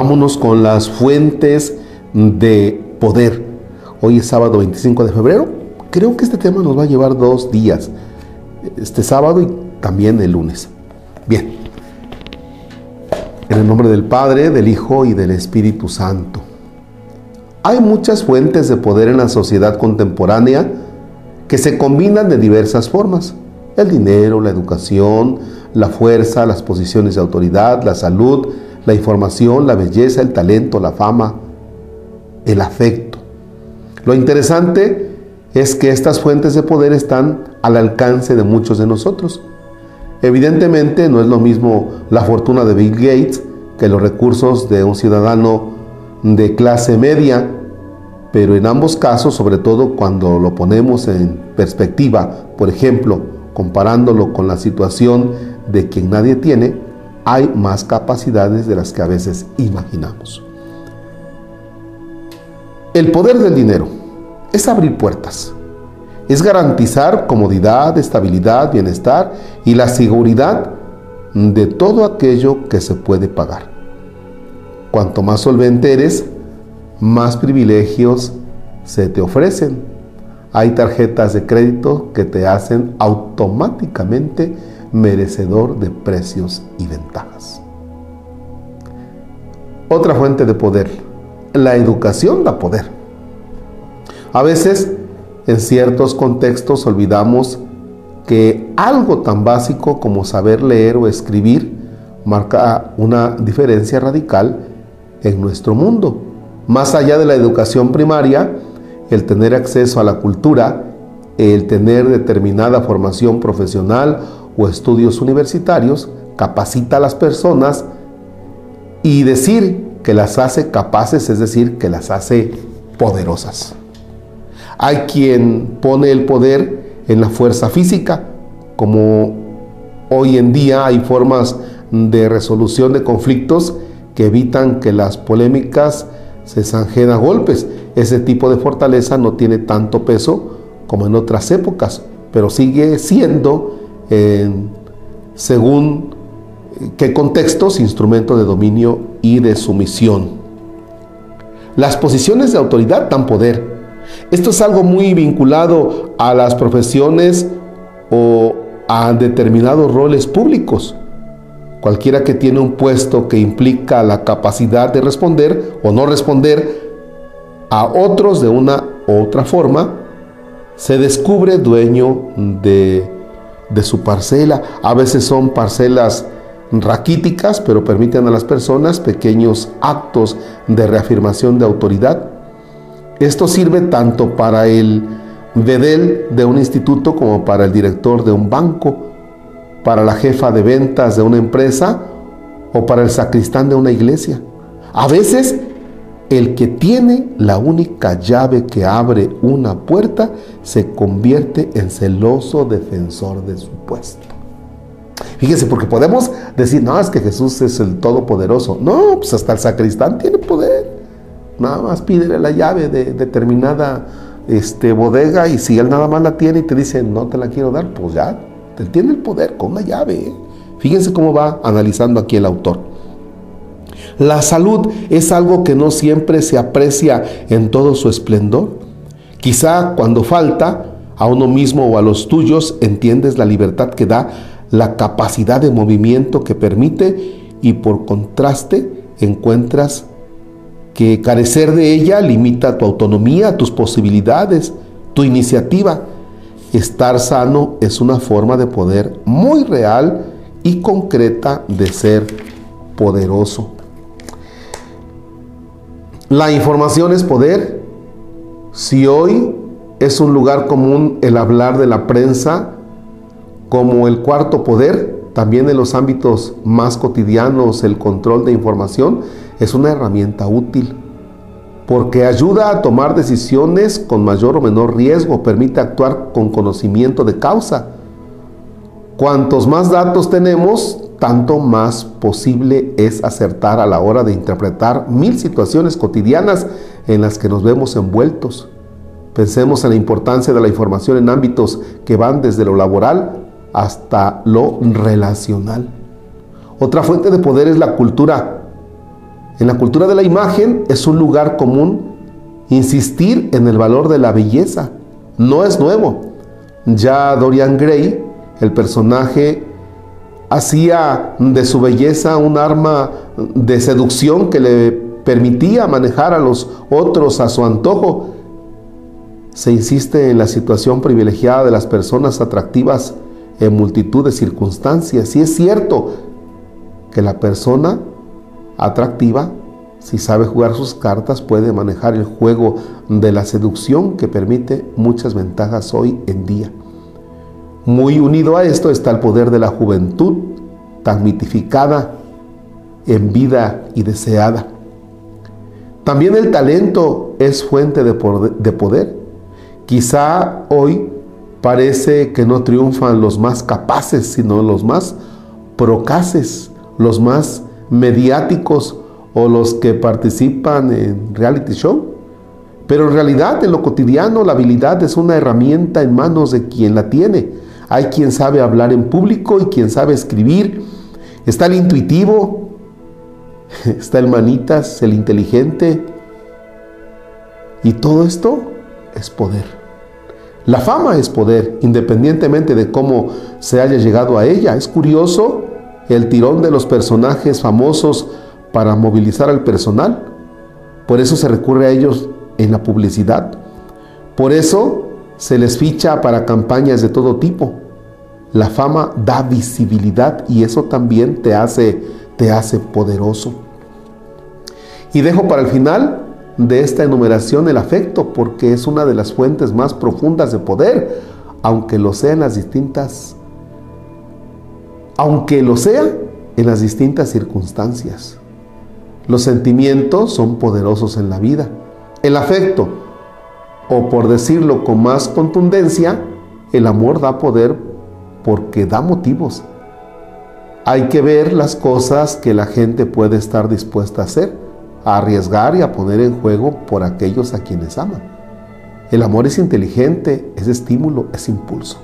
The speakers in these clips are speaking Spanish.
vámonos con las fuentes de poder. Hoy es sábado 25 de febrero. Creo que este tema nos va a llevar dos días, este sábado y también el lunes. Bien, en el nombre del Padre, del Hijo y del Espíritu Santo. Hay muchas fuentes de poder en la sociedad contemporánea que se combinan de diversas formas. El dinero, la educación, la fuerza, las posiciones de autoridad, la salud, la información, la belleza, el talento, la fama, el afecto. Lo interesante es que estas fuentes de poder están al alcance de muchos de nosotros. Evidentemente no es lo mismo la fortuna de Bill Gates que los recursos de un ciudadano de clase media, pero en ambos casos, sobre todo cuando lo ponemos en perspectiva, por ejemplo, comparándolo con la situación de quien nadie tiene, hay más capacidades de las que a veces imaginamos. El poder del dinero es abrir puertas, es garantizar comodidad, estabilidad, bienestar y la seguridad de todo aquello que se puede pagar. Cuanto más solvente eres, más privilegios se te ofrecen. Hay tarjetas de crédito que te hacen automáticamente merecedor de precios y ventajas. Otra fuente de poder, la educación da poder. A veces, en ciertos contextos, olvidamos que algo tan básico como saber leer o escribir marca una diferencia radical en nuestro mundo. Más allá de la educación primaria, el tener acceso a la cultura, el tener determinada formación profesional o estudios universitarios capacita a las personas y decir que las hace capaces, es decir, que las hace poderosas. Hay quien pone el poder en la fuerza física, como hoy en día hay formas de resolución de conflictos que evitan que las polémicas se zanjen a golpes. Ese tipo de fortaleza no tiene tanto peso como en otras épocas, pero sigue siendo según qué contextos, instrumento de dominio y de sumisión. Las posiciones de autoridad dan poder. Esto es algo muy vinculado a las profesiones o a determinados roles públicos. Cualquiera que tiene un puesto que implica la capacidad de responder o no responder a otros de una u otra forma, se descubre dueño de de su parcela. A veces son parcelas raquíticas, pero permiten a las personas pequeños actos de reafirmación de autoridad. Esto sirve tanto para el vedel de un instituto como para el director de un banco, para la jefa de ventas de una empresa o para el sacristán de una iglesia. A veces el que tiene la única llave que abre una puerta se convierte en celoso defensor de su puesto. Fíjese, porque podemos decir, no, es que Jesús es el Todopoderoso. No, pues hasta el sacristán tiene poder. Nada más pídele la llave de determinada este, bodega y si él nada más la tiene y te dice, no te la quiero dar, pues ya, él tiene el poder con una llave. ¿eh? Fíjense cómo va analizando aquí el autor. La salud es algo que no siempre se aprecia en todo su esplendor. Quizá cuando falta a uno mismo o a los tuyos entiendes la libertad que da, la capacidad de movimiento que permite y por contraste encuentras que carecer de ella limita tu autonomía, tus posibilidades, tu iniciativa. Estar sano es una forma de poder muy real y concreta de ser poderoso. La información es poder. Si hoy es un lugar común el hablar de la prensa como el cuarto poder, también en los ámbitos más cotidianos el control de información es una herramienta útil porque ayuda a tomar decisiones con mayor o menor riesgo, permite actuar con conocimiento de causa. Cuantos más datos tenemos, tanto más posible es acertar a la hora de interpretar mil situaciones cotidianas en las que nos vemos envueltos. Pensemos en la importancia de la información en ámbitos que van desde lo laboral hasta lo relacional. Otra fuente de poder es la cultura. En la cultura de la imagen es un lugar común insistir en el valor de la belleza. No es nuevo. Ya Dorian Gray, el personaje, hacía de su belleza un arma de seducción que le permitía manejar a los otros a su antojo. Se insiste en la situación privilegiada de las personas atractivas en multitud de circunstancias. Y es cierto que la persona atractiva, si sabe jugar sus cartas, puede manejar el juego de la seducción que permite muchas ventajas hoy en día. Muy unido a esto está el poder de la juventud, tan mitificada en vida y deseada. También el talento es fuente de poder. Quizá hoy parece que no triunfan los más capaces, sino los más procaces, los más mediáticos o los que participan en reality show. Pero en realidad, en lo cotidiano, la habilidad es una herramienta en manos de quien la tiene. Hay quien sabe hablar en público y quien sabe escribir. Está el intuitivo, está el manitas, el inteligente. Y todo esto es poder. La fama es poder, independientemente de cómo se haya llegado a ella. Es curioso el tirón de los personajes famosos para movilizar al personal. Por eso se recurre a ellos en la publicidad. Por eso se les ficha para campañas de todo tipo. La fama da visibilidad y eso también te hace, te hace poderoso. Y dejo para el final de esta enumeración el afecto porque es una de las fuentes más profundas de poder, aunque lo sean las distintas aunque lo sea en las distintas circunstancias. Los sentimientos son poderosos en la vida. El afecto, o por decirlo con más contundencia, el amor da poder porque da motivos. Hay que ver las cosas que la gente puede estar dispuesta a hacer, a arriesgar y a poner en juego por aquellos a quienes ama. El amor es inteligente, es estímulo, es impulso.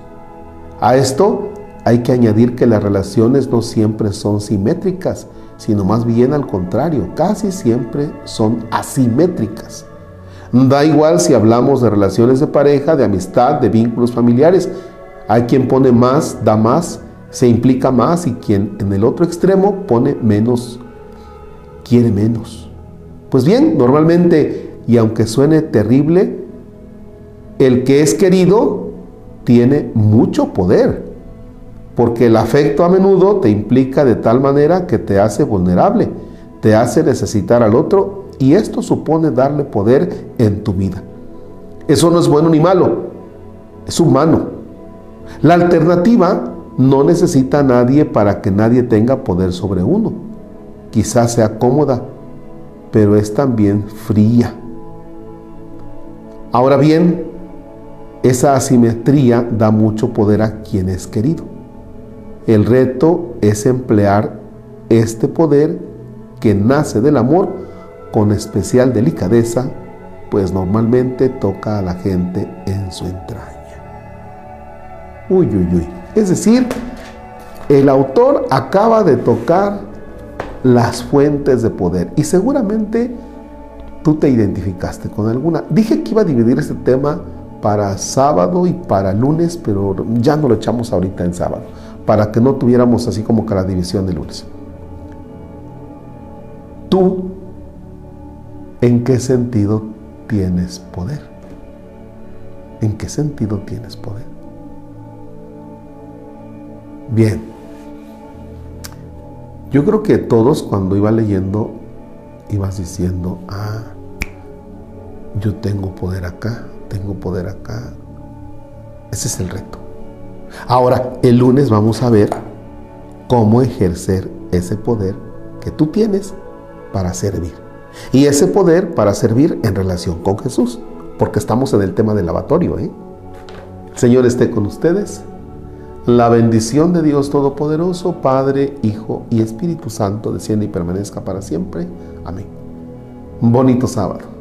A esto hay que añadir que las relaciones no siempre son simétricas, sino más bien al contrario, casi siempre son asimétricas. Da igual si hablamos de relaciones de pareja, de amistad, de vínculos familiares. Hay quien pone más, da más, se implica más y quien en el otro extremo pone menos, quiere menos. Pues bien, normalmente, y aunque suene terrible, el que es querido tiene mucho poder porque el afecto a menudo te implica de tal manera que te hace vulnerable, te hace necesitar al otro y esto supone darle poder en tu vida. Eso no es bueno ni malo, es humano. La alternativa no necesita a nadie para que nadie tenga poder sobre uno. Quizás sea cómoda, pero es también fría. Ahora bien, esa asimetría da mucho poder a quien es querido. El reto es emplear este poder que nace del amor con especial delicadeza, pues normalmente toca a la gente en su entraña. Uy, uy, uy. Es decir, el autor acaba de tocar las fuentes de poder y seguramente tú te identificaste con alguna. Dije que iba a dividir este tema para sábado y para lunes, pero ya no lo echamos ahorita en sábado para que no tuviéramos así como que la división de lunes. Tú, ¿en qué sentido tienes poder? ¿En qué sentido tienes poder? Bien, yo creo que todos cuando iba leyendo ibas diciendo, ah, yo tengo poder acá, tengo poder acá. Ese es el reto. Ahora, el lunes vamos a ver cómo ejercer ese poder que tú tienes para servir. Y ese poder para servir en relación con Jesús, porque estamos en el tema del lavatorio. ¿eh? El Señor esté con ustedes. La bendición de Dios Todopoderoso, Padre, Hijo y Espíritu Santo, desciende y permanezca para siempre. Amén. bonito sábado.